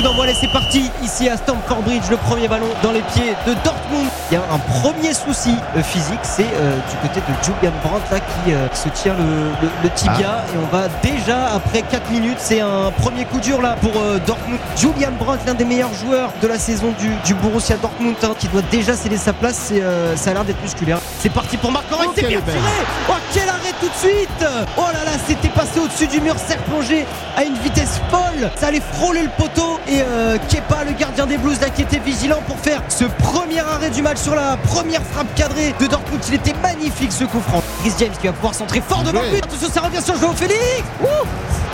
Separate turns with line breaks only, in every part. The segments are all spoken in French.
coup d'envoi, c'est parti ici à Stamford Bridge. Le premier ballon dans les pieds de Dortmund. Il y a un premier souci euh, physique, c'est euh, du côté de Julian Brandt là qui euh, se tient le, le- le tibia et on va déjà après 4 minutes. C'est un premier coup dur là pour euh, Dortmund. Julian Brandt, l'un des meilleurs joueurs de la saison du, du Borussia Dortmund, hein, qui doit déjà céder sa place. C'est, ça a l'air d'être musculaire. C'est parti pour Marc Aurèle,
Oh,
c'est bien tiré. Oh quel arrêt tout de suite Oh là là, c'était passé au-dessus du mur, serre plongé à une vitesse folle. Ça allait frôler le poteau et euh, Kepa, le gardien des Blues, là, qui était vigilant pour faire ce premier arrêt du match sur la première frappe cadrée de Dortmund. Il était magnifique ce coup franc. Chris James qui va pouvoir centrer fort devant but. Attention, ça revient sur Joao Félix. Ouh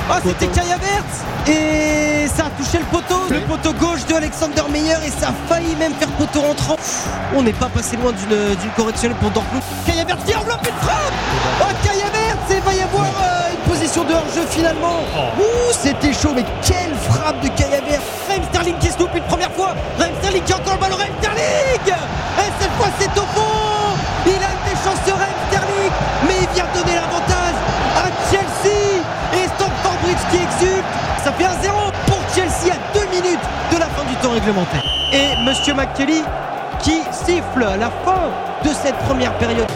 Ah, c'était Kai Havertz et ça a touché le poteau, le poteau gauche de Alexander Meyer et ça a failli même faire poteau rentrant. On n'est pas passé loin d'une correctionnelle pour Dortmund. Kai Havertz qui enveloppe une frappe Oh Kai Havertz et il va y avoir euh, une position de hors-jeu finalement. Ouh, c'était chaud, mais quelle frappe de Et Monsieur McKelly qui siffle la fin de cette première période.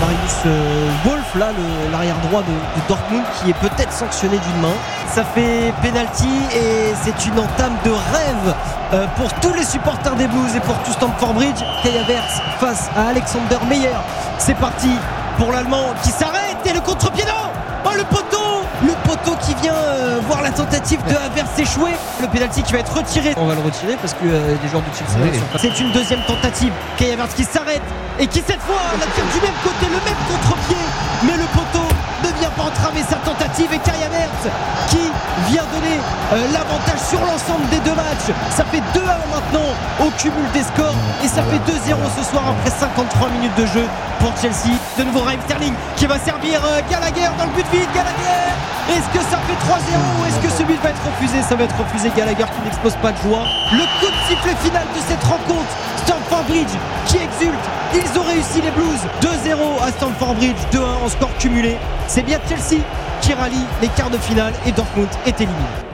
Marius euh, Wolf, là, l'arrière droit de, Dortmund, qui est peut-être sanctionné d'une main. Ça fait penalty et c'est une entame de rêve euh, pour tous les supporters des Blues et pour tout Stamford Bridge. Havertz face à Alexander Meyer. C'est parti pour l'Allemand qui s'arrête et le contre-pied Oh Le poteau tentative de Havertz échouer. Le penalty qui va être retiré. On va le retirer parce que euh, des joueurs de Chelsea
Oui.
sont C'est une deuxième tentative. Kai Havertz qui s'arrête et qui cette fois la tire du même côté, le même contre-pied. Mais le poteau ne vient pas entraver sa tentative et Kai Havertz qui vient donner euh, l'avantage sur l'ensemble des deux matchs. Ça fait 2-1 maintenant au cumul des scores et ça fait 2-0 ce soir après 53 minutes de jeu pour Chelsea. De nouveau Raheem Sterling qui va servir euh, Gallagher dans le but vide. Gallagher Est-ce que ça fait 3-0 ou est-ce que ce but va être refusé? Ça va être refusé. Gallagher qui n'expose pas de joie. Le coup de sifflet final de cette rencontre. Stamford Bridge qui exulte. Ils ont réussi les Blues. 2-0 à Stamford Bridge. 2-1 en score cumulé. C'est bien Chelsea qui rallie les quarts de finale et Dortmund est éliminé.